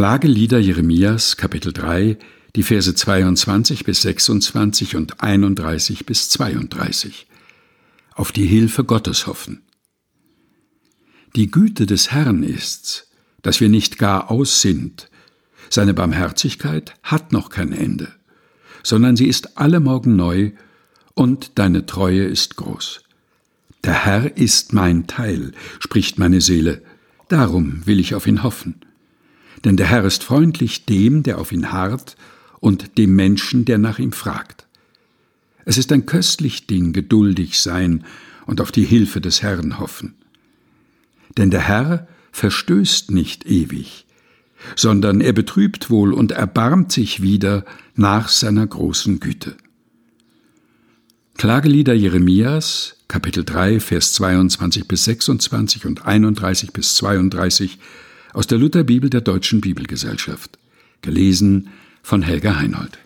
Klagelieder Jeremias, Kapitel 3, die Verse 22 bis 26 und 31 bis 32. Auf die Hilfe Gottes hoffen. Die Güte des Herrn ist's, dass wir nicht gar aus sind. Seine Barmherzigkeit hat noch kein Ende, sondern sie ist alle Morgen neu, und deine Treue ist groß. Der Herr ist mein Teil, spricht meine Seele, darum will ich auf ihn hoffen. Denn der Herr ist freundlich dem, der auf ihn harrt, und dem Menschen, der nach ihm fragt. Es ist ein köstlich Ding, geduldig sein und auf die Hilfe des Herrn hoffen. Denn der Herr verstößt nicht ewig, sondern er betrübt wohl und erbarmt sich wieder nach seiner großen Güte. Klagelieder Jeremias, Kapitel 3, Vers 22 bis 26 und 31 bis 32 aus der Lutherbibel der Deutschen Bibelgesellschaft. Gelesen von Helga Heinold.